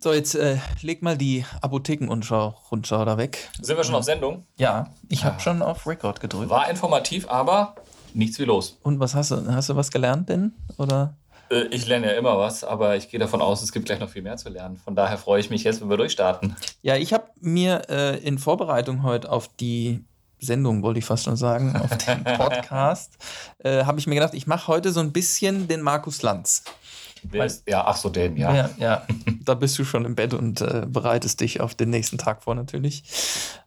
So, jetzt äh, leg mal die Apotheken-Rundschau da weg. Sind wir schon auf Sendung? Ja, ich habe schon auf Record gedrückt. War informativ, aber nichts wie los. Und was hast du? Hast du was gelernt denn? Oder? Äh, ich lerne ja immer was, aber ich gehe davon aus, es gibt gleich noch viel mehr zu lernen. Von daher freue ich mich jetzt, wenn wir durchstarten. Ja, ich habe mir äh, in Vorbereitung heute auf die Sendung, wollte ich fast schon sagen, auf den Podcast, äh, habe ich mir gedacht, ich mache heute so ein bisschen den Markus Lanz. Wer ist, ja, ach so, den, ja. Ja, ja. da bist du schon im Bett und äh, bereitest dich auf den nächsten Tag vor, natürlich.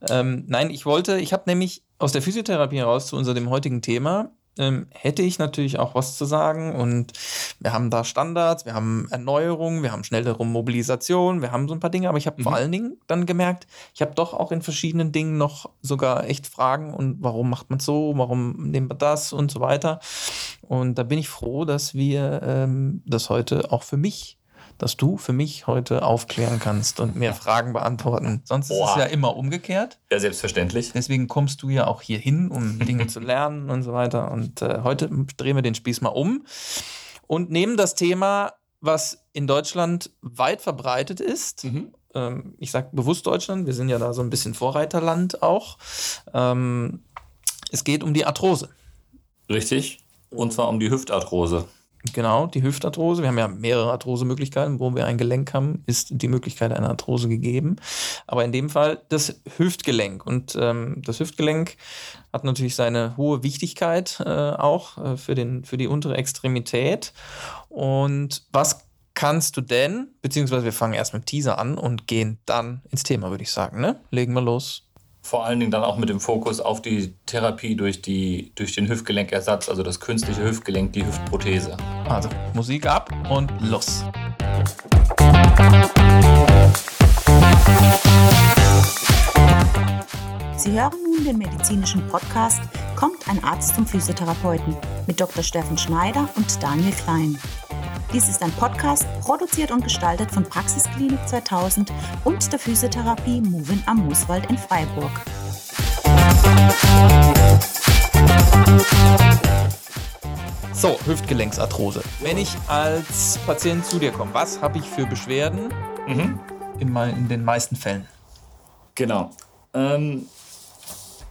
Ähm, nein, ich wollte, ich habe nämlich aus der Physiotherapie heraus zu unserem heutigen Thema ähm, hätte ich natürlich auch was zu sagen. Und wir haben da Standards, wir haben Erneuerungen, wir haben schnellere Mobilisation, wir haben so ein paar Dinge. Aber ich habe mhm. vor allen Dingen dann gemerkt, ich habe doch auch in verschiedenen Dingen noch sogar echt Fragen und warum macht man so, warum nehmen wir das und so weiter. Und da bin ich froh, dass wir ähm, das heute auch für mich dass du für mich heute aufklären kannst und mir Fragen beantworten. Sonst Boah. ist es ja immer umgekehrt. Ja, selbstverständlich. Deswegen kommst du ja auch hier hin, um Dinge zu lernen und so weiter. Und äh, heute drehen wir den Spieß mal um und nehmen das Thema, was in Deutschland weit verbreitet ist. Mhm. Ähm, ich sage bewusst Deutschland, wir sind ja da so ein bisschen Vorreiterland auch. Ähm, es geht um die Arthrose. Richtig. Und zwar um die Hüftarthrose. Genau, die Hüftarthrose. Wir haben ja mehrere Arthrosemöglichkeiten. Wo wir ein Gelenk haben, ist die Möglichkeit einer Arthrose gegeben. Aber in dem Fall das Hüftgelenk. Und ähm, das Hüftgelenk hat natürlich seine hohe Wichtigkeit äh, auch äh, für, den, für die untere Extremität. Und was kannst du denn, beziehungsweise wir fangen erst mit Teaser an und gehen dann ins Thema, würde ich sagen. Ne? Legen wir los. Vor allen Dingen dann auch mit dem Fokus auf die Therapie durch, die, durch den Hüftgelenkersatz, also das künstliche Hüftgelenk, die Hüftprothese. Also Musik ab und los. Sie hören nun den medizinischen Podcast Kommt ein Arzt zum Physiotherapeuten mit Dr. Steffen Schneider und Daniel Klein. Dies ist ein Podcast, produziert und gestaltet von Praxisklinik 2000 und der Physiotherapie Movin am Mooswald in Freiburg. So, Hüftgelenksarthrose. Wenn ich als Patient zu dir komme, was habe ich für Beschwerden mhm. in, in, den meisten Fällen? Genau. Ähm,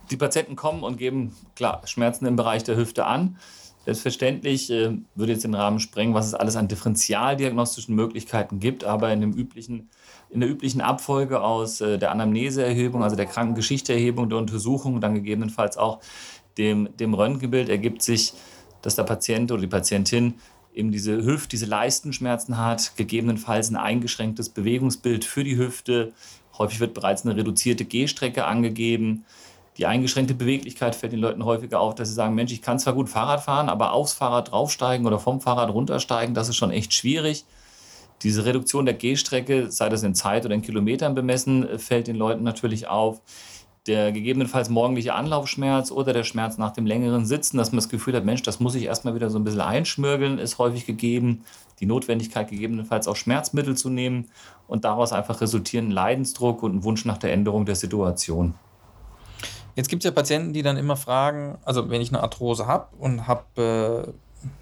die Patienten kommen und geben klar Schmerzen im Bereich der Hüfte an. Selbstverständlich äh, würde jetzt den Rahmen sprengen, was es alles an differentialdiagnostischen Möglichkeiten gibt, aber in, dem üblichen, in der üblichen Abfolge aus äh, der Anamneseerhebung, also der Krankengeschichteerhebung, der Untersuchung, dann gegebenenfalls auch dem, dem Röntgenbild ergibt sich, dass der Patient oder die Patientin eben diese Hüft-, diese Leistenschmerzen hat, gegebenenfalls ein eingeschränktes Bewegungsbild für die Hüfte. Häufig wird bereits eine reduzierte Gehstrecke angegeben die eingeschränkte Beweglichkeit fällt den Leuten häufiger auf, dass sie sagen, Mensch, ich kann zwar gut Fahrrad fahren, aber aufs Fahrrad draufsteigen oder vom Fahrrad runtersteigen, das ist schon echt schwierig. Diese Reduktion der Gehstrecke, sei das in Zeit oder in Kilometern bemessen, fällt den Leuten natürlich auf. Der gegebenenfalls morgendliche Anlaufschmerz oder der Schmerz nach dem längeren Sitzen, dass man das Gefühl hat, Mensch, das muss ich erstmal wieder so ein bisschen einschmürgeln, ist häufig gegeben. Die Notwendigkeit gegebenenfalls auch Schmerzmittel zu nehmen und daraus einfach resultieren Leidensdruck und ein Wunsch nach der Änderung der Situation. Jetzt gibt es ja Patienten, die dann immer fragen, also wenn ich eine Arthrose habe und habe äh,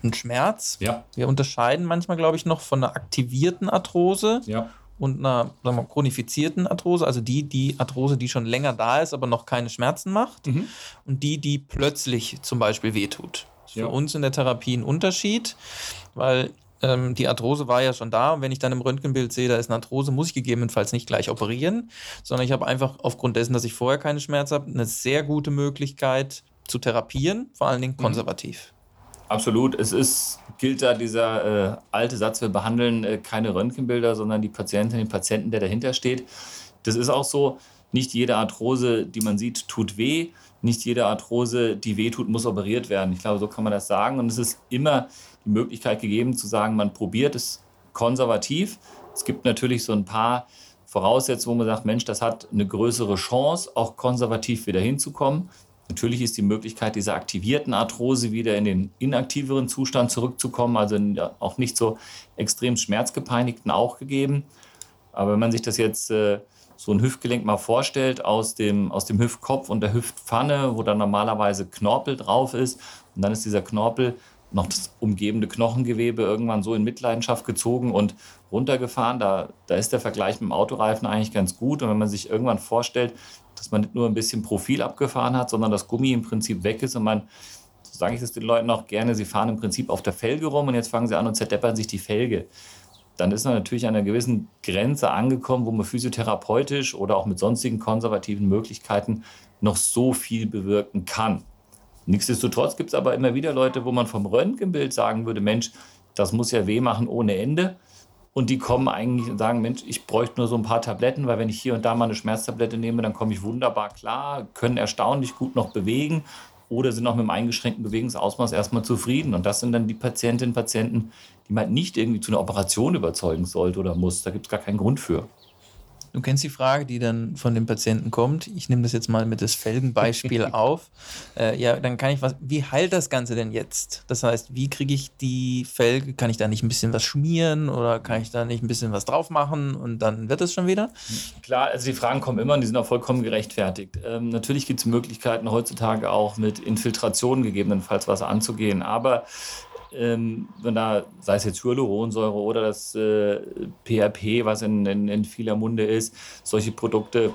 einen Schmerz, ja. wir unterscheiden manchmal, glaube ich, noch von einer aktivierten Arthrose ja. und einer sagen wir, chronifizierten Arthrose, also die, die Arthrose, die schon länger da ist, aber noch keine Schmerzen macht mhm. und die, die plötzlich zum Beispiel wehtut. Das ist ja. für uns in der Therapie ein Unterschied, weil ähm, die Arthrose war ja schon da und wenn ich dann im Röntgenbild sehe, da ist eine Arthrose, muss ich gegebenenfalls nicht gleich operieren, sondern ich habe einfach aufgrund dessen, dass ich vorher keine Schmerzen habe, eine sehr gute Möglichkeit zu therapieren, vor allen Dingen mhm. konservativ. Absolut. Es ist, gilt da dieser äh, alte Satz, wir behandeln äh, keine Röntgenbilder, sondern die Patientin, den Patienten, der dahinter steht. Das ist auch so, nicht jede Arthrose, die man sieht, tut weh. Nicht jede Arthrose, die weh tut, muss operiert werden. Ich glaube, so kann man das sagen. Und es ist immer die Möglichkeit gegeben zu sagen, man probiert es konservativ. Es gibt natürlich so ein paar Voraussetzungen, wo man sagt, Mensch, das hat eine größere Chance, auch konservativ wieder hinzukommen. Natürlich ist die Möglichkeit dieser aktivierten Arthrose wieder in den inaktiveren Zustand zurückzukommen, also auch nicht so extrem schmerzgepeinigten auch gegeben. Aber wenn man sich das jetzt äh, so ein Hüftgelenk mal vorstellt aus dem, aus dem Hüftkopf und der Hüftpfanne, wo dann normalerweise Knorpel drauf ist, und dann ist dieser Knorpel noch das umgebende Knochengewebe irgendwann so in Mitleidenschaft gezogen und runtergefahren. Da, da ist der Vergleich mit dem Autoreifen eigentlich ganz gut. Und wenn man sich irgendwann vorstellt, dass man nicht nur ein bisschen Profil abgefahren hat, sondern das Gummi im Prinzip weg ist und man, so sage ich es den Leuten auch gerne, sie fahren im Prinzip auf der Felge rum und jetzt fangen sie an und zerdeppern sich die Felge. Dann ist man natürlich an einer gewissen Grenze angekommen, wo man physiotherapeutisch oder auch mit sonstigen konservativen Möglichkeiten noch so viel bewirken kann. Nichtsdestotrotz gibt es aber immer wieder Leute, wo man vom Röntgenbild sagen würde, Mensch, das muss ja weh machen ohne Ende. Und die kommen eigentlich und sagen, Mensch, ich bräuchte nur so ein paar Tabletten, weil wenn ich hier und da mal eine Schmerztablette nehme, dann komme ich wunderbar klar, können erstaunlich gut noch bewegen oder sind auch mit einem eingeschränkten Bewegungsausmaß erstmal zufrieden. Und das sind dann die Patientinnen und Patienten, die man nicht irgendwie zu einer Operation überzeugen sollte oder muss. Da gibt es gar keinen Grund für. Du kennst die Frage, die dann von dem Patienten kommt. Ich nehme das jetzt mal mit das Felgenbeispiel auf. Äh, ja, dann kann ich was. Wie heilt das Ganze denn jetzt? Das heißt, wie kriege ich die Felge? Kann ich da nicht ein bisschen was schmieren oder kann ich da nicht ein bisschen was drauf machen und dann wird es schon wieder? Klar, also die Fragen kommen immer und die sind auch vollkommen gerechtfertigt. Ähm, natürlich gibt es Möglichkeiten heutzutage auch mit Infiltration gegebenenfalls was anzugehen, aber ähm, wenn da, sei es jetzt Hyaluronsäure oder das äh, PRP, was in, in, in vieler Munde ist, solche Produkte,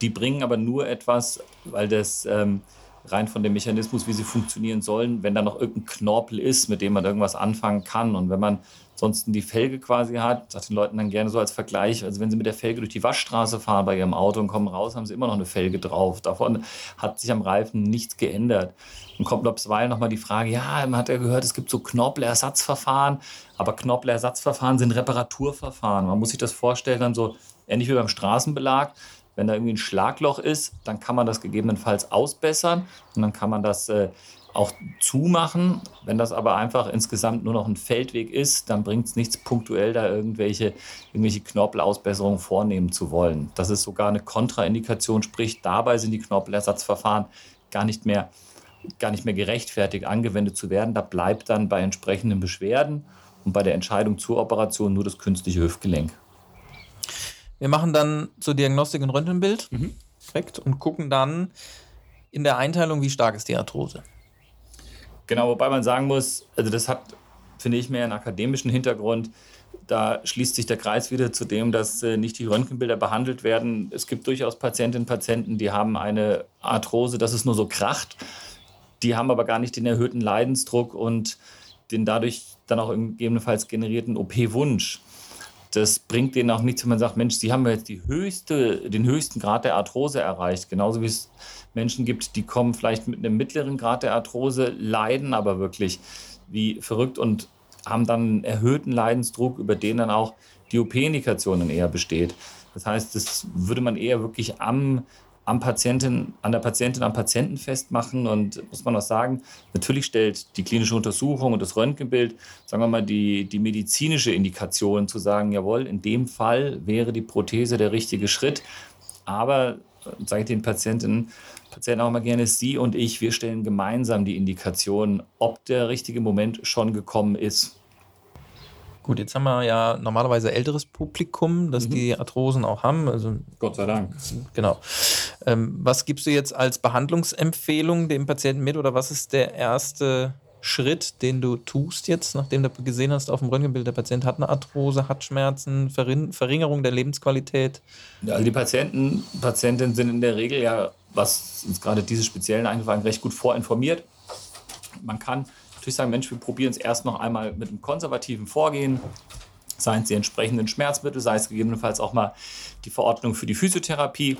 die bringen aber nur etwas, weil das ähm, rein von dem Mechanismus, wie sie funktionieren sollen, wenn da noch irgendein Knorpel ist, mit dem man irgendwas anfangen kann. Und wenn man sonst die Felge quasi hat, sagt den Leuten dann gerne so als Vergleich, also wenn sie mit der Felge durch die Waschstraße fahren bei ihrem Auto und kommen raus, haben sie immer noch eine Felge drauf. Davon hat sich am Reifen nichts geändert. Dann kommt bisweilen nochmal die Frage, ja, man hat ja gehört, es gibt so Knorpelersatzverfahren, aber Knorpelersatzverfahren sind Reparaturverfahren. Man muss sich das vorstellen, dann so ähnlich wie beim Straßenbelag. Wenn da irgendwie ein Schlagloch ist, dann kann man das gegebenenfalls ausbessern und dann kann man das äh, auch zumachen. Wenn das aber einfach insgesamt nur noch ein Feldweg ist, dann bringt es nichts, punktuell da irgendwelche, irgendwelche Knorpelausbesserungen vornehmen zu wollen. Das ist sogar eine Kontraindikation, sprich, dabei sind die Knorpelersatzverfahren gar nicht mehr, gar nicht mehr gerechtfertigt angewendet zu werden. Da bleibt dann bei entsprechenden Beschwerden und bei der Entscheidung zur Operation nur das künstliche Hüftgelenk. Wir machen dann zur Diagnostik ein Röntgenbild mhm. Perfekt, und gucken dann in der Einteilung, wie stark ist die Arthrose. Genau, wobei man sagen muss, also das hat, finde ich, mehr einen akademischen Hintergrund. Da schließt sich der Kreis wieder zu dem, dass äh, nicht die Röntgenbilder behandelt werden. Es gibt durchaus Patientinnen und Patienten, die haben eine Arthrose, dass es nur so kracht. Die haben aber gar nicht den erhöhten Leidensdruck und den dadurch dann auch gegebenenfalls generierten OP-Wunsch. Das bringt denen auch nichts, wenn man sagt, Mensch, Sie haben jetzt höchste, den höchsten Grad der Arthrose erreicht. Genauso wie es Menschen gibt, die kommen vielleicht mit einem mittleren Grad der Arthrose, leiden aber wirklich wie verrückt und haben dann einen erhöhten Leidensdruck, über den dann auch die OP-Indikationen eher besteht. Das heißt, das würde man eher wirklich am, am Patientin, an der Patientin, am Patienten festmachen. Und muss man auch sagen, natürlich stellt die klinische Untersuchung und das Röntgenbild, sagen wir mal, die, die medizinische Indikation zu sagen, jawohl, in dem Fall wäre die Prothese der richtige Schritt. Aber sage ich den Patientinnen, Patienten auch immer gerne, Sie und ich, wir stellen gemeinsam die Indikation, ob der richtige Moment schon gekommen ist. Gut, jetzt haben wir ja normalerweise älteres Publikum, das mhm. die Arthrosen auch haben. Also, Gott sei Dank. Genau. Ähm, was gibst du jetzt als Behandlungsempfehlung dem Patienten mit oder was ist der erste Schritt, den du tust jetzt, nachdem du gesehen hast auf dem Röntgenbild, der Patient hat eine Arthrose, hat Schmerzen, Verringerung der Lebensqualität? Ja, also die Patienten, Patientinnen sind in der Regel ja, was uns gerade diese speziellen eingefallen, recht gut vorinformiert. Man kann natürlich sagen, Mensch, wir probieren es erst noch einmal mit einem konservativen Vorgehen, seien es die entsprechenden Schmerzmittel, sei es gegebenenfalls auch mal die Verordnung für die Physiotherapie.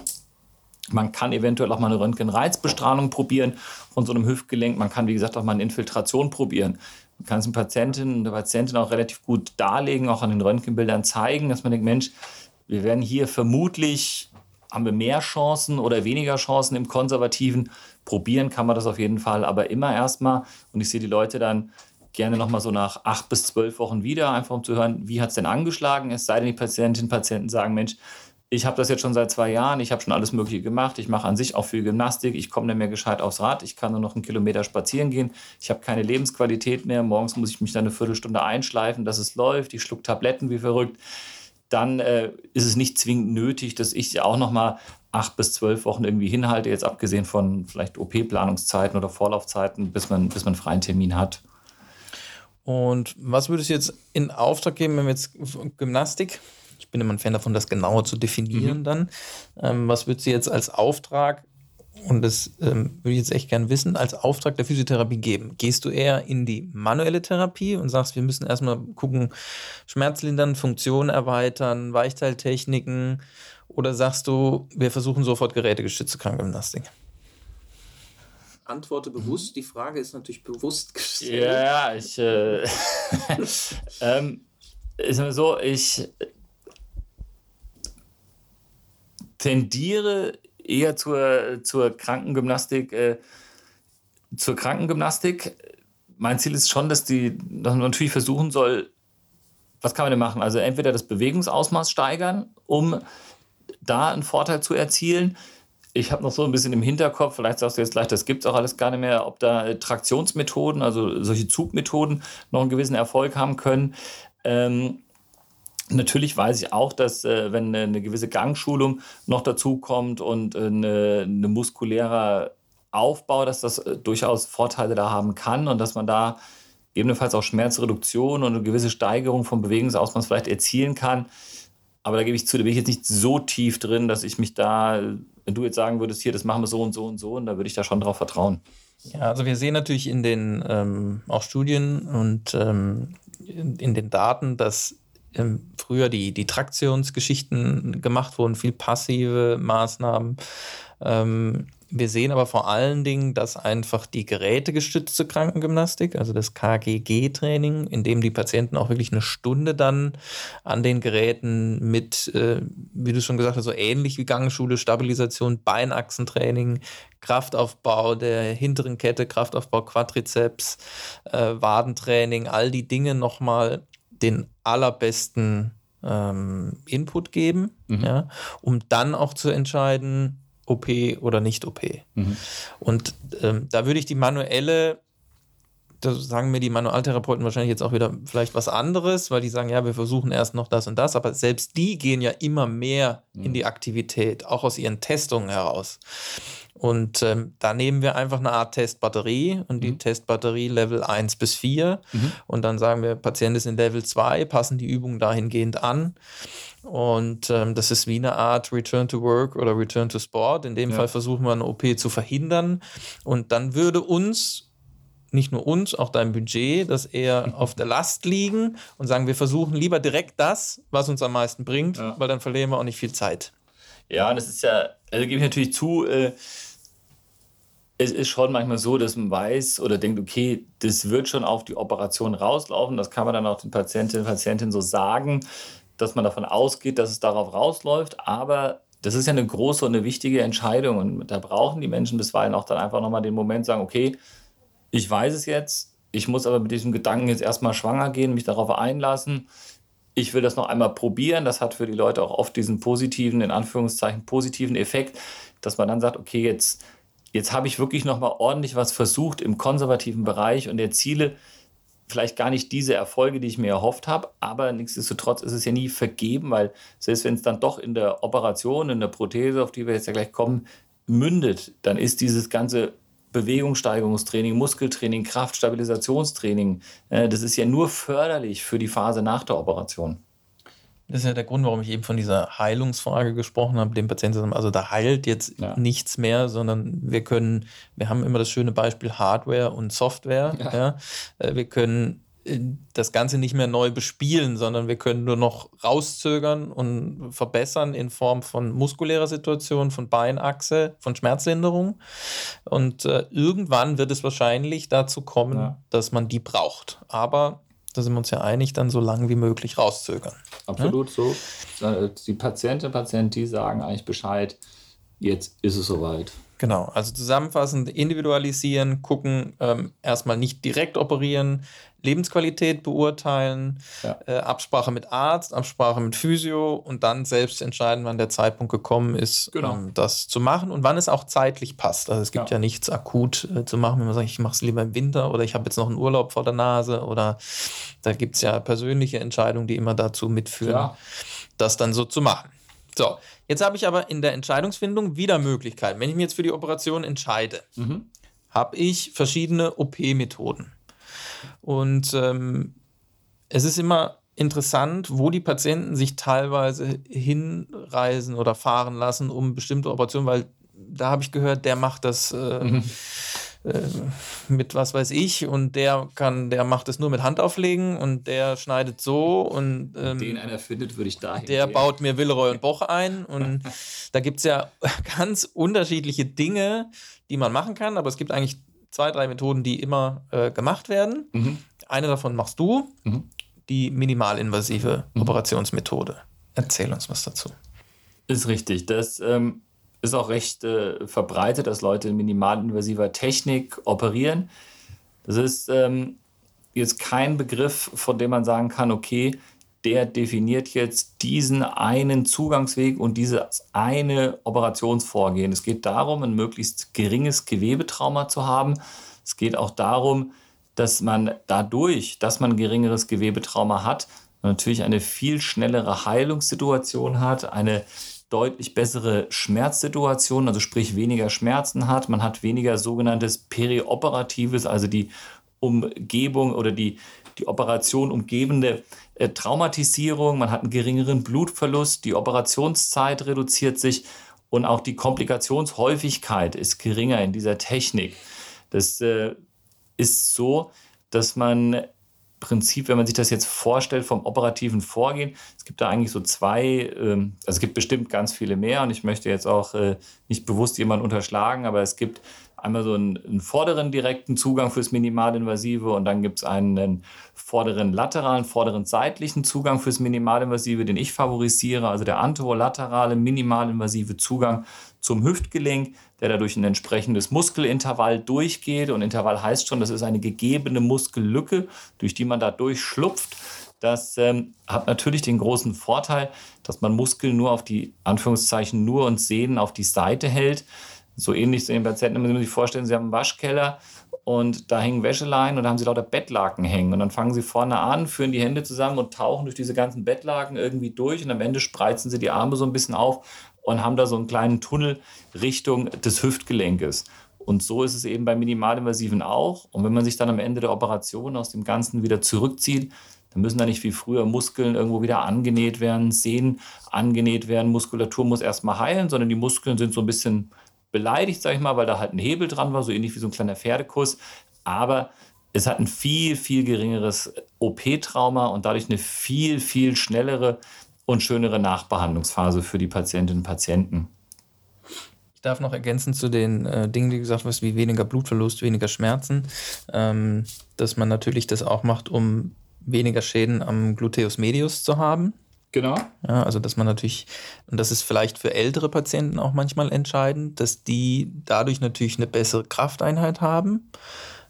Man kann eventuell auch mal eine Röntgenreizbestrahlung probieren von so einem Hüftgelenk. Man kann, wie gesagt, auch mal eine Infiltration probieren. Man kann es den Patientinnen und der Patientin auch relativ gut darlegen, auch an den Röntgenbildern zeigen, dass man denkt, Mensch, wir werden hier vermutlich, haben wir mehr Chancen oder weniger Chancen im Konservativen. Probieren kann man das auf jeden Fall, aber immer erstmal. Und ich sehe die Leute dann gerne nochmal so nach acht bis zwölf Wochen wieder, einfach um zu hören, wie hat es denn angeschlagen. Es sei denn, die Patientinnen und Patienten sagen, Mensch, ich habe das jetzt schon seit zwei Jahren, ich habe schon alles Mögliche gemacht, ich mache an sich auch viel Gymnastik, ich komme nicht mehr gescheit aufs Rad, ich kann nur noch einen Kilometer spazieren gehen, ich habe keine Lebensqualität mehr, morgens muss ich mich dann eine Viertelstunde einschleifen, dass es läuft, ich schluck Tabletten wie verrückt, dann äh, ist es nicht zwingend nötig, dass ich auch noch mal acht bis zwölf Wochen irgendwie hinhalte, jetzt abgesehen von vielleicht OP-Planungszeiten oder Vorlaufzeiten, bis man, bis man einen freien Termin hat. Und was würdest du jetzt in Auftrag geben, wenn wir jetzt Gymnastik, ich bin immer ein Fan davon, das genauer zu definieren mhm. dann, ähm, was würdest du jetzt als Auftrag und das ähm, würde ich jetzt echt gern wissen, als Auftrag der Physiotherapie geben? Gehst du eher in die manuelle Therapie und sagst, wir müssen erstmal gucken, Schmerzlindern, Funktionen erweitern, Weichteiltechniken oder sagst du, wir versuchen sofort gerätegestützte Krankengymnastik? Antworte bewusst. Die Frage ist natürlich bewusst gestellt. Ja, ich. Äh, ähm, ist so, ich tendiere eher zur, zur Krankengymnastik, äh, zur Krankengymnastik. Mein Ziel ist schon, dass die dass man natürlich versuchen soll, was kann man denn machen? Also entweder das Bewegungsausmaß steigern, um da einen Vorteil zu erzielen. Ich habe noch so ein bisschen im Hinterkopf, vielleicht sagst du jetzt gleich, das gibt es auch alles gar nicht mehr, ob da Traktionsmethoden, also solche Zugmethoden noch einen gewissen Erfolg haben können. Ähm, Natürlich weiß ich auch, dass äh, wenn eine gewisse Gangschulung noch dazu kommt und äh, eine, eine muskulärer Aufbau, dass das äh, durchaus Vorteile da haben kann und dass man da ebenfalls auch Schmerzreduktion und eine gewisse Steigerung vom Bewegungsausmaß vielleicht erzielen kann. Aber da gebe ich zu, da bin ich jetzt nicht so tief drin, dass ich mich da, wenn du jetzt sagen würdest, hier, das machen wir so und so und so, und da würde ich da schon drauf vertrauen. Ja, also wir sehen natürlich in den ähm, auch Studien und ähm, in, in den Daten, dass ähm, früher die, die Traktionsgeschichten gemacht wurden, viel passive Maßnahmen. Wir sehen aber vor allen Dingen, dass einfach die gerätegestützte Krankengymnastik, also das KGG-Training, in dem die Patienten auch wirklich eine Stunde dann an den Geräten mit, äh, wie du schon gesagt hast, so ähnlich wie Gangschule, Stabilisation, Beinachsentraining, Kraftaufbau der hinteren Kette, Kraftaufbau Quadrizeps, äh, Wadentraining, all die Dinge nochmal den allerbesten ähm, Input geben, mhm. ja, um dann auch zu entscheiden, OP oder nicht OP. Mhm. Und ähm, da würde ich die manuelle, da sagen mir die Manualtherapeuten wahrscheinlich jetzt auch wieder vielleicht was anderes, weil die sagen, ja, wir versuchen erst noch das und das, aber selbst die gehen ja immer mehr mhm. in die Aktivität, auch aus ihren Testungen heraus. Und ähm, da nehmen wir einfach eine Art Testbatterie und die mhm. Testbatterie Level 1 bis 4. Mhm. Und dann sagen wir, Patient ist in Level 2, passen die Übungen dahingehend an. Und ähm, das ist wie eine Art Return to Work oder Return to Sport. In dem ja. Fall versuchen wir eine OP zu verhindern. Und dann würde uns, nicht nur uns, auch dein Budget, das eher auf der Last liegen und sagen, wir versuchen lieber direkt das, was uns am meisten bringt, ja. weil dann verlieren wir auch nicht viel Zeit. Ja, und das ist ja, also gebe ich natürlich zu, äh, es ist schon manchmal so, dass man weiß oder denkt, okay, das wird schon auf die Operation rauslaufen. Das kann man dann auch den Patientinnen und Patienten so sagen, dass man davon ausgeht, dass es darauf rausläuft. Aber das ist ja eine große und eine wichtige Entscheidung. Und da brauchen die Menschen bisweilen auch dann einfach nochmal den Moment sagen, okay, ich weiß es jetzt, ich muss aber mit diesem Gedanken jetzt erstmal schwanger gehen, mich darauf einlassen ich will das noch einmal probieren. Das hat für die Leute auch oft diesen positiven, in Anführungszeichen, positiven Effekt, dass man dann sagt, okay, jetzt, jetzt habe ich wirklich noch mal ordentlich was versucht im konservativen Bereich und erziele vielleicht gar nicht diese Erfolge, die ich mir erhofft habe, aber nichtsdestotrotz ist es ja nie vergeben, weil selbst wenn es dann doch in der Operation, in der Prothese, auf die wir jetzt ja gleich kommen, mündet, dann ist dieses ganze Bewegungssteigerungstraining, Muskeltraining, Kraftstabilisationstraining. Äh, das ist ja nur förderlich für die Phase nach der Operation. Das ist ja der Grund, warum ich eben von dieser Heilungsfrage gesprochen habe, dem Patienten. Also da heilt jetzt ja. nichts mehr, sondern wir können, wir haben immer das schöne Beispiel Hardware und Software. Ja. ja. Äh, wir können das Ganze nicht mehr neu bespielen, sondern wir können nur noch rauszögern und verbessern in Form von muskulärer Situation, von Beinachse, von Schmerzlinderung. Und äh, irgendwann wird es wahrscheinlich dazu kommen, dass man die braucht. Aber da sind wir uns ja einig, dann so lange wie möglich rauszögern. Absolut ja? so. Äh, die Patientinnen und Patienten, die sagen eigentlich Bescheid, jetzt ist es soweit. Genau, also zusammenfassend individualisieren, gucken, ähm, erstmal nicht direkt operieren, Lebensqualität beurteilen, ja. äh, Absprache mit Arzt, Absprache mit Physio und dann selbst entscheiden, wann der Zeitpunkt gekommen ist, genau. ähm, das zu machen und wann es auch zeitlich passt. Also es gibt ja, ja nichts akut äh, zu machen, wenn man sagt, ich mache es lieber im Winter oder ich habe jetzt noch einen Urlaub vor der Nase oder da gibt es ja persönliche Entscheidungen, die immer dazu mitführen, ja. das dann so zu machen. So, jetzt habe ich aber in der Entscheidungsfindung wieder Möglichkeiten. Wenn ich mich jetzt für die Operation entscheide, mhm. habe ich verschiedene OP-Methoden. Und ähm, es ist immer interessant, wo die Patienten sich teilweise hinreisen oder fahren lassen, um bestimmte Operationen, weil da habe ich gehört, der macht das äh, mhm. Äh, mit was weiß ich und der kann, der macht es nur mit Handauflegen und der schneidet so und ähm, den einer findet, würde ich dahin. Der gehen. baut mir Willeroy und Boch ein und da gibt es ja ganz unterschiedliche Dinge, die man machen kann, aber es gibt eigentlich zwei, drei Methoden, die immer äh, gemacht werden. Mhm. Eine davon machst du. Mhm die minimalinvasive mhm. Operationsmethode. Erzähl uns was dazu. Ist richtig. Das ähm, ist auch recht äh, verbreitet, dass Leute in minimalinvasiver Technik operieren. Das ist ähm, jetzt kein Begriff, von dem man sagen kann, okay, der definiert jetzt diesen einen Zugangsweg und dieses eine Operationsvorgehen. Es geht darum, ein möglichst geringes Gewebetrauma zu haben. Es geht auch darum, dass man dadurch, dass man geringeres Gewebetrauma hat, natürlich eine viel schnellere Heilungssituation hat, eine deutlich bessere Schmerzsituation, also sprich weniger Schmerzen hat. Man hat weniger sogenanntes Perioperatives, also die Umgebung oder die, die Operation umgebende äh, Traumatisierung. Man hat einen geringeren Blutverlust, die Operationszeit reduziert sich und auch die Komplikationshäufigkeit ist geringer in dieser Technik. Das äh, ist so, dass man Prinzip, wenn man sich das jetzt vorstellt vom operativen Vorgehen, es gibt da eigentlich so zwei, ähm, also es gibt bestimmt ganz viele mehr und ich möchte jetzt auch äh, nicht bewusst jemanden unterschlagen, aber es gibt einmal so einen, einen vorderen direkten Zugang fürs Minimalinvasive und dann gibt es einen vorderen lateralen, vorderen seitlichen Zugang fürs Minimalinvasive, den ich favorisiere, also der anterolaterale minimalinvasive Zugang zum Hüftgelenk, der dadurch ein entsprechendes Muskelintervall durchgeht. Und Intervall heißt schon, das ist eine gegebene Muskellücke, durch die man da durchschlupft. Das ähm, hat natürlich den großen Vorteil, dass man Muskeln nur auf die Anführungszeichen nur und Sehnen auf die Seite hält. So ähnlich zu den Patienten, wenn Sie sich vorstellen, Sie haben einen Waschkeller und da hängen Wäscheleien und da haben Sie lauter Bettlaken hängen. Und dann fangen Sie vorne an, führen die Hände zusammen und tauchen durch diese ganzen Bettlaken irgendwie durch und am Ende spreizen Sie die Arme so ein bisschen auf und haben da so einen kleinen Tunnel Richtung des Hüftgelenkes. Und so ist es eben bei Minimalinvasiven auch. Und wenn man sich dann am Ende der Operation aus dem Ganzen wieder zurückzieht, dann müssen da nicht wie früher Muskeln irgendwo wieder angenäht werden, Sehnen angenäht werden, Muskulatur muss erstmal heilen, sondern die Muskeln sind so ein bisschen beleidigt, sag ich mal, weil da halt ein Hebel dran war, so ähnlich wie so ein kleiner Pferdekuss. Aber es hat ein viel, viel geringeres OP-Trauma und dadurch eine viel, viel schnellere und schönere Nachbehandlungsphase für die Patientinnen und Patienten. Ich darf noch ergänzen zu den äh, Dingen, die gesagt hast, wie weniger Blutverlust, weniger Schmerzen, ähm, dass man natürlich das auch macht, um weniger Schäden am Gluteus medius zu haben. Genau. Ja, also dass man natürlich, und das ist vielleicht für ältere Patienten auch manchmal entscheidend, dass die dadurch natürlich eine bessere Krafteinheit haben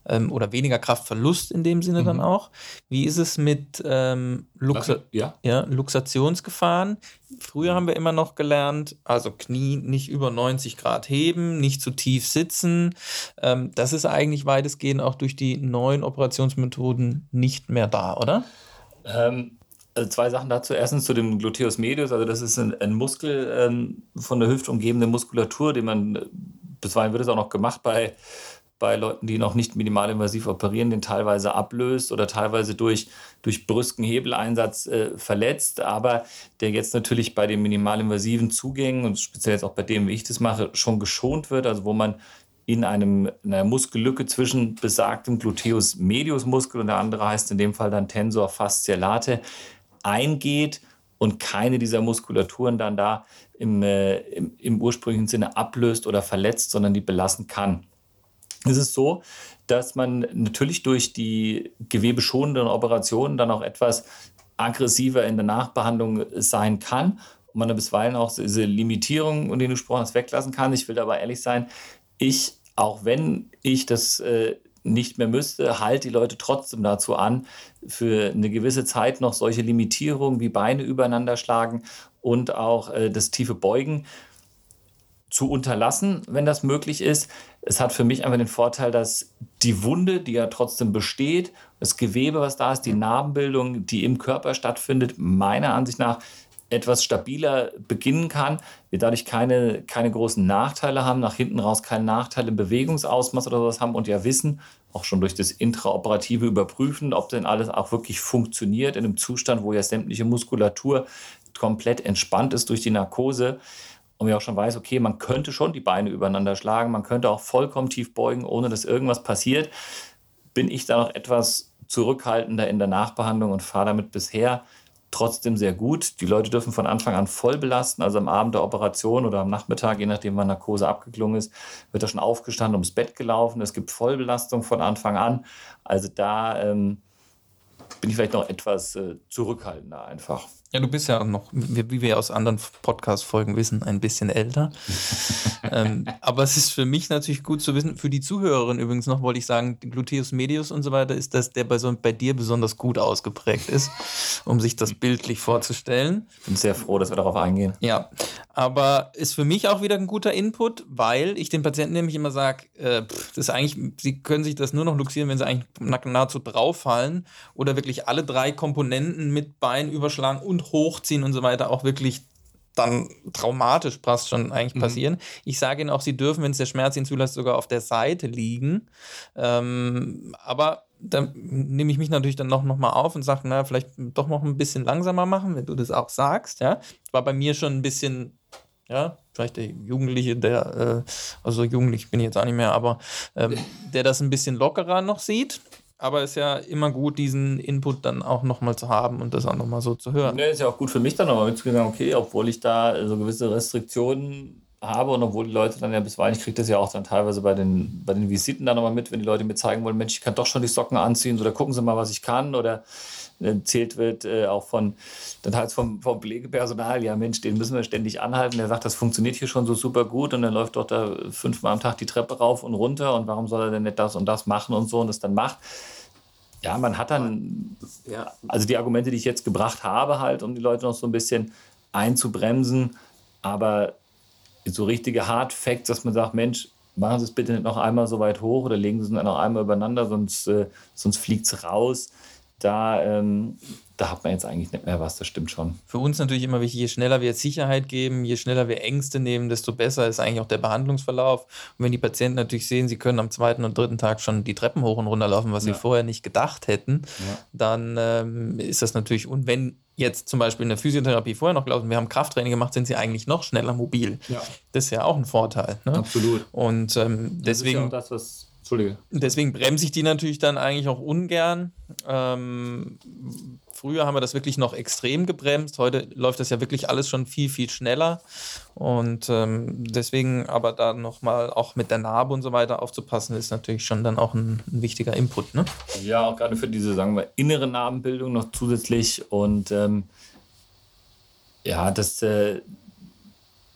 ähm, oder weniger Kraftverlust in dem Sinne mhm. dann auch. Wie ist es mit ähm, Luxa ja. Ja, Luxationsgefahren? Früher haben wir immer noch gelernt, also Knie nicht über 90 Grad heben, nicht zu tief sitzen. Ähm, das ist eigentlich weitestgehend auch durch die neuen Operationsmethoden nicht mehr da, oder? Ähm, also zwei Sachen dazu. Erstens zu dem Gluteus medius, also das ist ein, ein Muskel ähm, von der Hüfte umgebende Muskulatur, den man, äh, bisweilen wird es auch noch gemacht bei bei Leuten, die noch nicht minimalinvasiv operieren, den teilweise ablöst oder teilweise durch, durch brüsken Hebeleinsatz äh, verletzt, aber der jetzt natürlich bei den minimalinvasiven Zugängen und speziell jetzt auch bei dem, wie ich das mache, schon geschont wird, also wo man in einem, in einer Muskellücke zwischen besagtem Gluteus medius Muskel und der andere heißt in dem Fall dann Tensor fasciolate eingeht und keine dieser Muskulaturen dann da im, äh, im, im ursprünglichen Sinne ablöst oder verletzt, sondern die belassen kann ist es so, dass man natürlich durch die gewebeschonenden Operationen dann auch etwas aggressiver in der Nachbehandlung sein kann und man dann bisweilen auch diese Limitierung, um die du gesprochen hast, weglassen kann. Ich will aber ehrlich sein, ich, auch wenn ich das äh, nicht mehr müsste, halte die Leute trotzdem dazu an, für eine gewisse Zeit noch solche Limitierungen wie Beine übereinander schlagen und auch äh, das tiefe Beugen zu unterlassen, wenn das möglich ist. Es hat für mich einfach den Vorteil, dass die Wunde, die ja trotzdem besteht, das Gewebe, was da ist, die Narbenbildung, die im Körper stattfindet, meiner Ansicht nach etwas stabiler beginnen kann. Wir dadurch keine, keine großen Nachteile haben, nach hinten raus keinen Nachteil im Bewegungsausmaß oder sowas haben und ja wissen, auch schon durch das intraoperative Überprüfen, ob denn alles auch wirklich funktioniert in einem Zustand, wo ja sämtliche Muskulatur komplett entspannt ist durch die Narkose und mir auch schon weiß, okay, man könnte schon die Beine übereinander schlagen, man könnte auch vollkommen tief beugen, ohne dass irgendwas passiert, bin ich da noch etwas zurückhaltender in der Nachbehandlung und fahre damit bisher trotzdem sehr gut. Die Leute dürfen von Anfang an voll belasten, also am Abend der Operation oder am Nachmittag, je nachdem wann Narkose abgeklungen ist, wird er schon aufgestanden, ums Bett gelaufen. Es gibt Vollbelastung von Anfang an. Also da ähm, bin ich vielleicht noch etwas äh, zurückhaltender einfach. Ja, du bist ja noch, wie wir aus anderen Podcast-Folgen wissen, ein bisschen älter. ähm, aber es ist für mich natürlich gut zu wissen, für die Zuhörerin übrigens noch, wollte ich sagen, Gluteus medius und so weiter, ist, dass der bei, so, bei dir besonders gut ausgeprägt ist, um sich das bildlich vorzustellen. Ich bin sehr froh, dass wir darauf eingehen. Ja, aber ist für mich auch wieder ein guter Input, weil ich den Patienten nämlich immer sage, äh, das ist eigentlich, sie können sich das nur noch luxieren, wenn sie eigentlich nahezu drauffallen oder wirklich alle drei Komponenten mit Bein überschlagen und Hochziehen und so weiter auch wirklich dann traumatisch fast schon eigentlich mhm. passieren. Ich sage Ihnen auch, Sie dürfen, wenn es der Schmerz Ihnen zulässt, sogar auf der Seite liegen. Ähm, aber da nehme ich mich natürlich dann noch, noch mal auf und sage, na, vielleicht doch noch ein bisschen langsamer machen, wenn du das auch sagst. Ja, war bei mir schon ein bisschen, ja, vielleicht der Jugendliche, der, äh, also jugendlich bin ich jetzt auch nicht mehr, aber ähm, der das ein bisschen lockerer noch sieht aber es ist ja immer gut, diesen Input dann auch nochmal zu haben und das auch nochmal so zu hören. Ja, ist ja auch gut für mich dann nochmal mitzugehen, okay, obwohl ich da so gewisse Restriktionen habe und obwohl die Leute dann ja bisweilen, ich kriege das ja auch dann teilweise bei den, bei den Visiten dann nochmal mit, wenn die Leute mir zeigen wollen, Mensch, ich kann doch schon die Socken anziehen oder gucken Sie mal, was ich kann oder erzählt wird, äh, auch von dann halt vom, vom Pflegepersonal, ja Mensch, den müssen wir ständig anhalten. Der sagt, das funktioniert hier schon so super gut und dann läuft doch da fünfmal am Tag die Treppe rauf und runter und warum soll er denn nicht das und das machen und so und das dann macht. Ja, man hat dann, ja, also die Argumente, die ich jetzt gebracht habe, halt, um die Leute noch so ein bisschen einzubremsen, aber so richtige Hard Facts, dass man sagt, Mensch, machen Sie es bitte nicht noch einmal so weit hoch oder legen Sie es noch einmal übereinander, sonst, äh, sonst fliegt es raus. Da ähm, da hat man jetzt eigentlich nicht mehr was, das stimmt schon. Für uns natürlich immer wichtig, je schneller wir Sicherheit geben, je schneller wir Ängste nehmen, desto besser ist eigentlich auch der Behandlungsverlauf. Und wenn die Patienten natürlich sehen, sie können am zweiten und dritten Tag schon die Treppen hoch und runter laufen, was ja. sie vorher nicht gedacht hätten, ja. dann ähm, ist das natürlich, und wenn jetzt zum Beispiel eine Physiotherapie vorher noch gelaufen, wir haben Krafttraining gemacht, sind sie eigentlich noch schneller mobil. Ja. Das ist ja auch ein Vorteil. Ne? Absolut. Und ähm, deswegen. Das ist ja auch das, was Entschuldige. Deswegen bremse ich die natürlich dann eigentlich auch ungern. Ähm, früher haben wir das wirklich noch extrem gebremst. Heute läuft das ja wirklich alles schon viel, viel schneller. Und ähm, deswegen aber da nochmal auch mit der Narbe und so weiter aufzupassen, ist natürlich schon dann auch ein, ein wichtiger Input. Ne? Ja, auch gerade für diese, sagen wir, innere Narbenbildung noch zusätzlich. Und ähm, ja, das. Äh,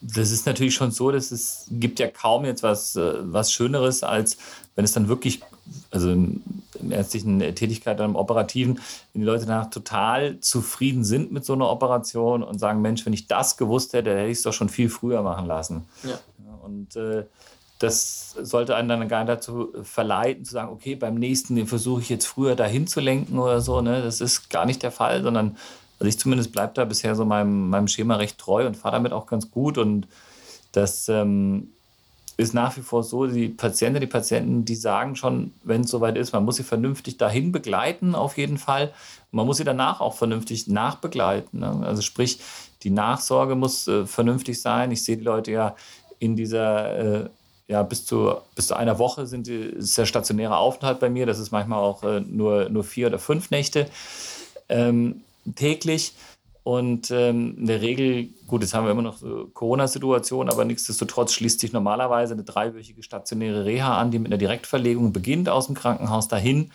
das ist natürlich schon so, dass es gibt ja kaum jetzt was, äh, was Schöneres, als wenn es dann wirklich, also in der ärztlichen Tätigkeit, dann im Operativen, wenn die Leute danach total zufrieden sind mit so einer Operation und sagen, Mensch, wenn ich das gewusst hätte, hätte ich es doch schon viel früher machen lassen. Ja. Und äh, das sollte einen dann gar nicht dazu verleiten, zu sagen, okay, beim nächsten, den versuche ich jetzt früher dahin zu lenken oder so. Ne? Das ist gar nicht der Fall, sondern also ich zumindest bleibe da bisher so meinem, meinem Schema recht treu und fahre damit auch ganz gut. Und das ähm, ist nach wie vor so, die Patienten, die Patienten, die sagen schon, wenn es soweit ist, man muss sie vernünftig dahin begleiten, auf jeden Fall. man muss sie danach auch vernünftig nachbegleiten. Ne? Also sprich, die Nachsorge muss äh, vernünftig sein. Ich sehe die Leute ja in dieser, äh, ja, bis zu, bis zu einer Woche sind ist der stationäre Aufenthalt bei mir. Das ist manchmal auch äh, nur, nur vier oder fünf Nächte. Ähm, täglich. Und ähm, in der Regel, gut, jetzt haben wir immer noch so Corona-Situation, aber nichtsdestotrotz schließt sich normalerweise eine dreiwöchige stationäre Reha an, die mit einer Direktverlegung beginnt aus dem Krankenhaus dahin.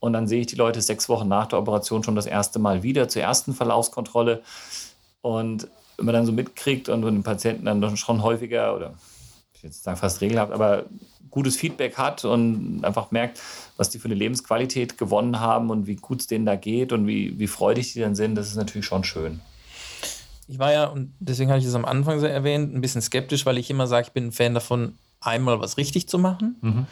Und dann sehe ich die Leute sechs Wochen nach der Operation schon das erste Mal wieder zur ersten Verlaufskontrolle. Und wenn man dann so mitkriegt und den Patienten dann schon häufiger oder ich jetzt sagen fast regelhaft, aber gutes Feedback hat und einfach merkt, was die für eine Lebensqualität gewonnen haben und wie gut es denen da geht und wie, wie freudig die dann sind, das ist natürlich schon schön. Ich war ja, und deswegen habe ich das am Anfang so erwähnt, ein bisschen skeptisch, weil ich immer sage, ich bin ein Fan davon, einmal was richtig zu machen. Mhm.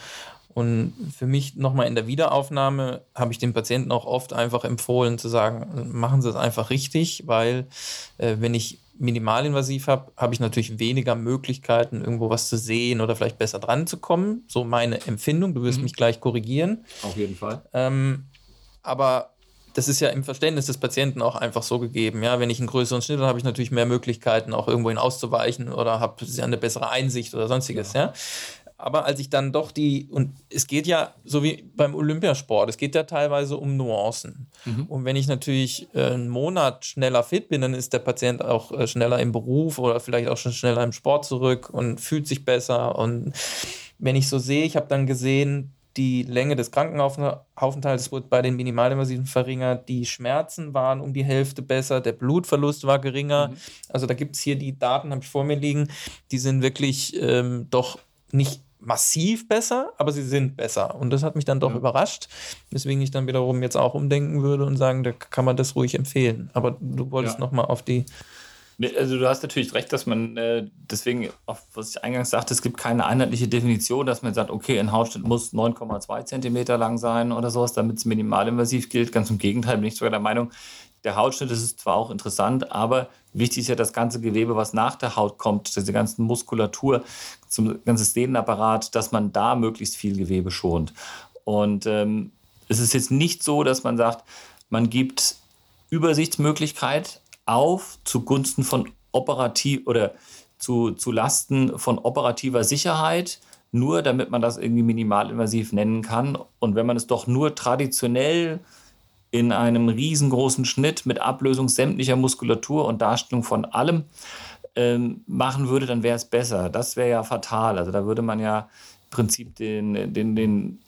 Und für mich nochmal in der Wiederaufnahme habe ich den Patienten auch oft einfach empfohlen zu sagen, machen Sie es einfach richtig, weil äh, wenn ich minimalinvasiv habe, habe ich natürlich weniger Möglichkeiten, irgendwo was zu sehen oder vielleicht besser dran zu kommen. So meine Empfindung. Du wirst Mhm. mich gleich korrigieren. Auf jeden Fall. Ähm, aber das ist ja im Verständnis des Patienten auch einfach so gegeben. Ja, wenn ich einen größeren Schnitt habe, habe ich natürlich mehr Möglichkeiten, auch irgendwohin auszuweichen oder habe eine bessere Einsicht oder sonstiges. Ja. Aber als ich dann doch die, und es geht ja so wie beim Olympiasport, es geht ja teilweise um Nuancen. Und wenn ich natürlich äh, einen Monat schneller fit bin, dann ist der Patient auch äh, schneller im Beruf oder vielleicht auch schon schneller im Sport zurück und fühlt sich besser. Und wenn ich so sehe, ich habe dann gesehen, die Länge des Krankenaufenthalts wurde bei den Minimalinvasiven verringert, die Schmerzen waren um die Hälfte besser, der Blutverlust war geringer. Also da gibt es hier die Daten, habe ich vor mir liegen, die sind wirklich ähm, doch nicht massiv besser, aber sie sind besser. Und das hat mich dann doch überrascht, weswegen ich dann wiederum jetzt auch umdenken würde und sagen, da kann man das ruhig empfehlen. Aber du wolltest Ja. noch mal auf die Also du hast natürlich recht, dass man äh, deswegen, auf was ich eingangs sagte, es gibt keine einheitliche Definition, dass man sagt, okay, ein Hautschnitt muss 9,2 Zentimeter lang sein oder sowas, damit es minimalinvasiv gilt. Ganz im Gegenteil bin ich sogar der Meinung, der Hautschnitt das ist zwar auch interessant, aber wichtig ist ja das ganze Gewebe, was nach der Haut kommt, diese ganzen Muskulatur, zum ganzes Sehnenapparat, dass man da möglichst viel Gewebe schont. Und ähm, es ist jetzt nicht so, dass man sagt, man gibt Übersichtsmöglichkeit auf zugunsten von operativ oder zu, zu Lasten von operativer Sicherheit, nur damit man das irgendwie minimalinvasiv nennen kann. Und wenn man es doch nur traditionell in einem riesengroßen Schnitt mit Ablösung sämtlicher Muskulatur und Darstellung von allem ähm, machen würde, dann wäre es besser. Das wäre ja fatal. Also da würde man ja im Prinzip den, den, den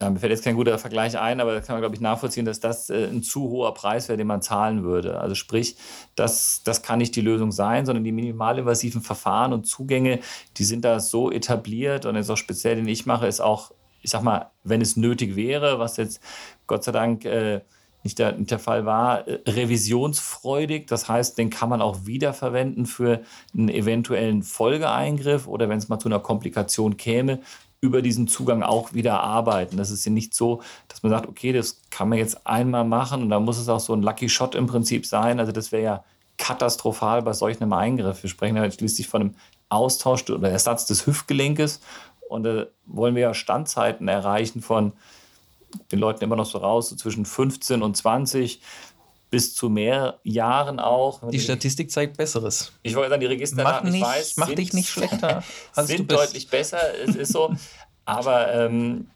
ja, mir fällt jetzt kein guter Vergleich ein, aber da kann man, glaube ich, nachvollziehen, dass das äh, ein zu hoher Preis wäre, den man zahlen würde. Also sprich, das, das kann nicht die Lösung sein, sondern die minimalinvasiven Verfahren und Zugänge, die sind da so etabliert und jetzt auch speziell, den ich mache, ist auch, ich sag mal, wenn es nötig wäre, was jetzt Gott sei Dank äh, nicht, der, nicht der Fall war, äh, revisionsfreudig. Das heißt, den kann man auch wiederverwenden für einen eventuellen Folgeeingriff oder wenn es mal zu einer Komplikation käme, über diesen Zugang auch wieder arbeiten. Das ist ja nicht so, dass man sagt, okay, das kann man jetzt einmal machen und dann muss es auch so ein Lucky Shot im Prinzip sein. Also das wäre ja katastrophal bei solch einem Eingriff. Wir sprechen ja schließlich von einem Austausch oder Ersatz des Hüftgelenkes und da wollen wir ja Standzeiten erreichen von den Leuten immer noch so raus, so zwischen 15 und 20 bis zu mehr Jahren auch. Die Statistik zeigt Besseres. Ich wollte sagen, die Registerdaten, Mach, nicht, ich weiß, mach sind- dich nicht schlechter. sind deutlich besser, es ist so. Aber ähm,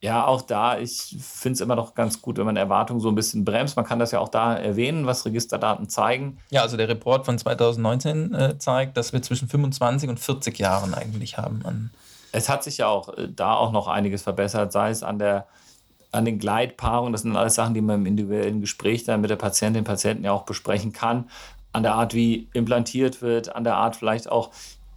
ja, auch da, ich finde es immer noch ganz gut, wenn man Erwartungen so ein bisschen bremst. Man kann das ja auch da erwähnen, was Registerdaten zeigen. Ja, also der Report von 2019 äh, zeigt, dass wir zwischen 25 und 40 Jahren eigentlich haben. An Es hat sich ja auch äh, da auch noch einiges verbessert, sei es an der an den Gleitpaarungen, das sind alles Sachen, die man im individuellen Gespräch dann mit der Patientin, Patienten ja auch besprechen kann. An der Art, wie implantiert wird, an der Art vielleicht auch,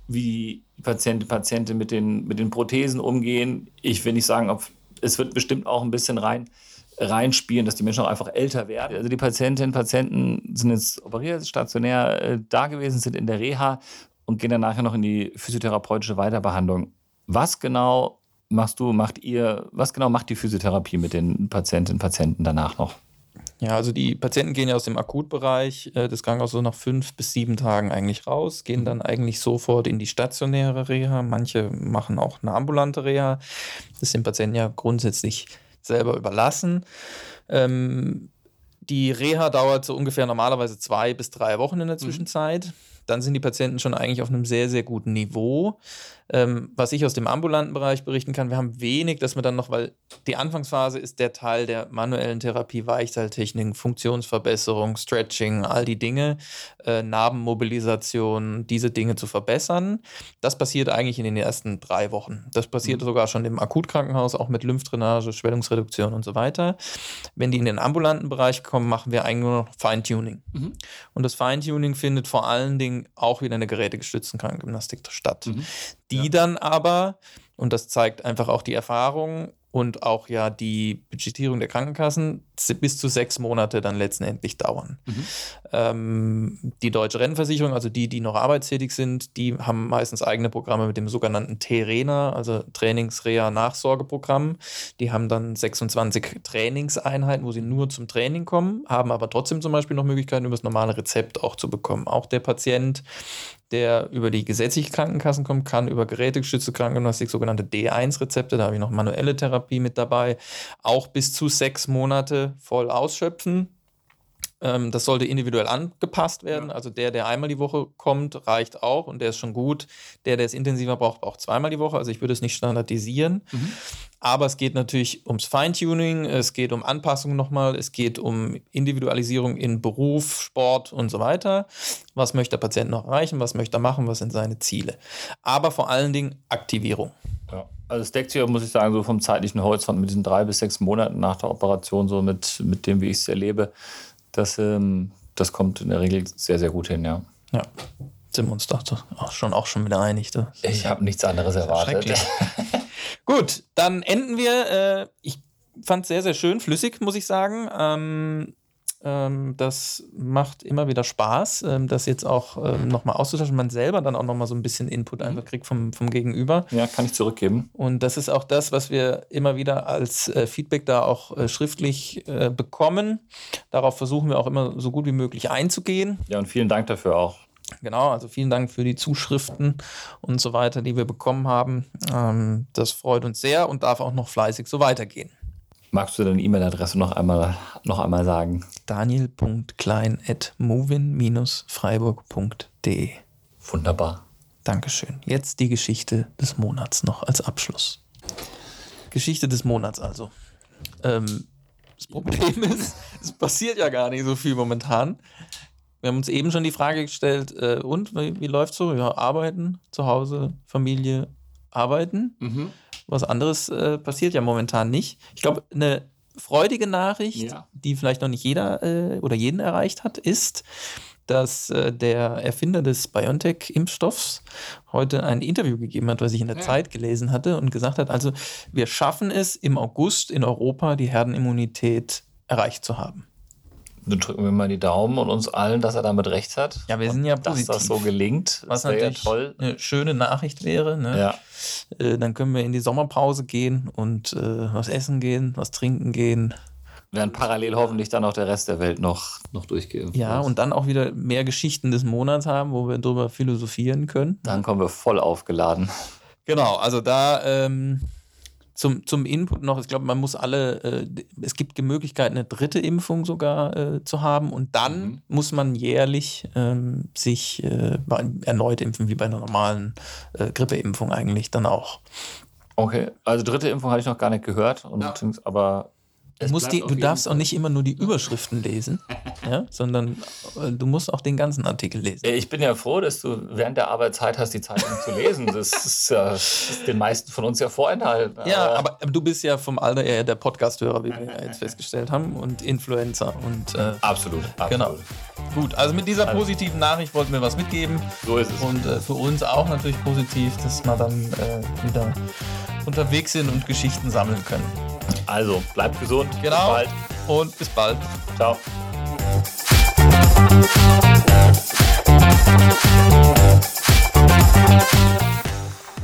wie die Patientin, Patienten mit den, mit den Prothesen umgehen. Ich will nicht sagen, ob es wird bestimmt auch ein bisschen rein reinspielen, dass die Menschen auch einfach älter werden. Also die Patientinnen, Patienten sind jetzt operiert, stationär äh, da gewesen, sind in der Reha und gehen dann nachher noch in die physiotherapeutische Weiterbehandlung. Was genau machst du, macht ihr, was genau macht die Physiotherapie mit den Patientinnen, Patienten danach noch? Ja, also die Patienten gehen ja aus dem Akutbereich äh, des Krankenhauses so nach fünf bis sieben Tagen eigentlich raus, gehen dann eigentlich sofort in die stationäre Reha. Manche machen auch eine ambulante Reha. Das ist den Patienten ja grundsätzlich selber überlassen. Ähm, die Reha dauert so ungefähr normalerweise zwei bis drei Wochen in der Zwischenzeit. Dann sind die Patienten schon eigentlich auf einem sehr, sehr guten Niveau. Ähm, was ich aus dem ambulanten Bereich berichten kann, wir haben wenig, dass wir dann noch, weil die Anfangsphase ist der Teil der manuellen Therapie, Weichseiltechniken, Funktionsverbesserung, Stretching, all die Dinge, äh, Narbenmobilisation, diese Dinge zu verbessern. Das passiert eigentlich in den ersten drei Wochen. Das passiert sogar schon im Akutkrankenhaus, auch mit Lymphdrainage, Schwellungsreduktion und so weiter. Wenn die in den ambulanten Bereich kommen, machen wir eigentlich nur noch Feintuning. Und das Feintuning findet vor allen Dingen auch wieder in der gerätegestützten Krankengymnastik statt. Die dann aber, und das zeigt einfach auch die Erfahrung, und auch ja die Budgetierung der Krankenkassen bis zu sechs Monate dann letztendlich dauern. Mhm. Ähm, die deutsche Rentenversicherung, also die, die noch arbeitstätig sind, die haben meistens eigene Programme mit dem sogenannten TRENA, also Trainings-Reha-Nachsorgeprogramm. Die haben dann 26 Trainingseinheiten, wo sie nur zum Training kommen, haben aber trotzdem zum Beispiel noch Möglichkeiten, über das normale Rezept auch zu bekommen. Auch der Patient, der über die gesetzliche Krankenkassen kommt, kann über gerätegestützte Krankengymnastik, sogenannte D1-Rezepte, da habe ich noch manuelle Therapie mit dabei, auch bis zu sechs Monate voll ausschöpfen. Ähm, das sollte individuell angepasst werden. Ja. Also der, der einmal die Woche kommt, reicht auch und der ist schon gut. Der, der es intensiver braucht, braucht zweimal die Woche. Also ich würde es nicht standardisieren. Mhm. Aber es geht natürlich ums Feintuning, es geht um Anpassungen nochmal, es geht um Individualisierung in Beruf, Sport und so weiter. Was möchte der Patient noch erreichen? Was möchte er machen? Was sind seine Ziele? Aber vor allen Dingen Aktivierung. Also es deckt sich, muss ich sagen, so vom zeitlichen Horizont mit diesen drei bis sechs Monaten nach der Operation, so mit, mit dem, wie ich es erlebe, das, ähm, das kommt in der Regel sehr, sehr gut hin, ja. Ja, sind wir uns doch auch schon, auch schon wieder einig. Du. Ich habe nichts anderes erwartet. gut, dann enden wir. Äh, ich fand es sehr, sehr schön, flüssig, muss ich sagen. Ähm, das macht immer wieder Spaß, ähm, das jetzt auch ähm, nochmal auszutauschen. Man selber dann auch nochmal so ein bisschen Input mhm. einfach kriegt vom, vom Gegenüber. Ja, kann ich zurückgeben. Und das ist auch das, was wir immer wieder als äh, Feedback da auch äh, schriftlich äh, bekommen. Darauf versuchen wir auch immer so gut wie möglich einzugehen. Ja, und vielen Dank dafür auch. Genau, also vielen Dank für die Zuschriften und so weiter, die wir bekommen haben. Ähm, das freut uns sehr und darf auch noch fleißig so weitergehen. Magst du deine E-Mail-Adresse noch einmal, noch einmal sagen? daniel.klein.movin-freiburg.de Wunderbar. Dankeschön. Jetzt die Geschichte des Monats noch als Abschluss. Geschichte des Monats also. Ähm, das Problem ist, es passiert ja gar nicht so viel momentan. Wir haben uns eben schon die Frage gestellt, äh, und wie, wie läuft so? Ja, arbeiten, zu Hause, Familie, arbeiten. Mhm. Was anderes äh, passiert ja momentan nicht. Ich glaube, eine freudige Nachricht, ja. die vielleicht noch nicht jeder äh, oder jeden erreicht hat, ist, dass äh, der Erfinder des BioNTech-Impfstoffs heute ein Interview gegeben hat, was ich in der ja. Zeit gelesen hatte und gesagt hat, also wir schaffen es im August in Europa die Herdenimmunität erreicht zu haben. Dann drücken wir mal die Daumen und uns allen, dass er damit recht hat. Ja, wir sind ja positiv. Dass das so gelingt, was natürlich ja toll. eine schöne Nachricht wäre. Ne? Ja. Äh, dann können wir in die Sommerpause gehen und äh, was essen gehen, was trinken gehen. Während parallel hoffentlich dann auch der Rest der Welt noch, noch durchgeimpft Ja, und dann auch wieder mehr Geschichten des Monats haben, wo wir darüber philosophieren können. Dann kommen wir voll aufgeladen. Genau, also da ähm, zum, zum Input noch, ich glaube, man muss alle, äh, es gibt die Möglichkeit, eine dritte Impfung sogar äh, zu haben und dann mhm. muss man jährlich ähm, sich äh, erneut impfen, wie bei einer normalen äh, Grippeimpfung eigentlich dann auch. Okay, also dritte Impfung hatte ich noch gar nicht gehört, und, ja. aber Du, musst die, du darfst auch nicht immer nur die Überschriften lesen, ja, sondern äh, du musst auch den ganzen Artikel lesen. Ich bin ja froh, dass du während der Arbeitszeit hast, die Zeitung zu lesen. Das ist das ist den meisten von uns ja vorenthalten. Ja, aber, aber, du bist ja vom Alter eher der Podcast-Hörer, wie wir ja jetzt festgestellt haben, und Influencer. Und, äh, absolut, absolut. Genau. Gut, also mit dieser also positiven Nachricht wollten wir was mitgeben. So ist es. Und äh, für uns auch natürlich positiv, dass wir dann äh, wieder unterwegs sind und Geschichten sammeln können. Also, bleibt gesund. Genau. Bis bald. Und bis bald. Ciao.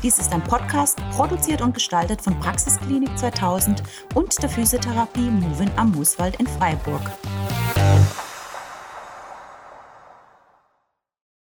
Dies ist ein Podcast, produziert und gestaltet von Praxisklinik 2000 und der Physiotherapie Movin am Mooswald in Freiburg.